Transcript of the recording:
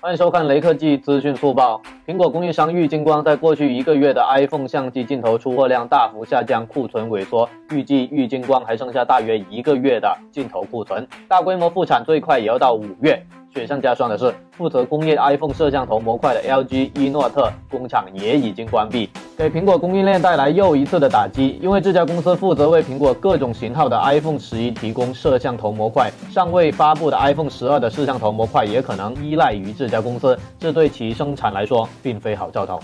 欢迎收看雷科技资讯速报。苹果供应商玉金光在过去一个月的 iPhone 相机镜头出货量大幅下降，库存萎缩，预计玉金光还剩下大约一个月的镜头库存，大规模复产最快也要到五月。雪上加霜的是，负责工业 iPhone 摄像头模块的 LG 伊诺特工厂也已经关闭，给苹果供应链带来又一次的打击。因为这家公司负责为苹果各种型号的 iPhone 十一提供摄像头模块，尚未发布的 iPhone 十二的摄像头模块也可能依赖于这家公司，这对其生产来说并非好兆头。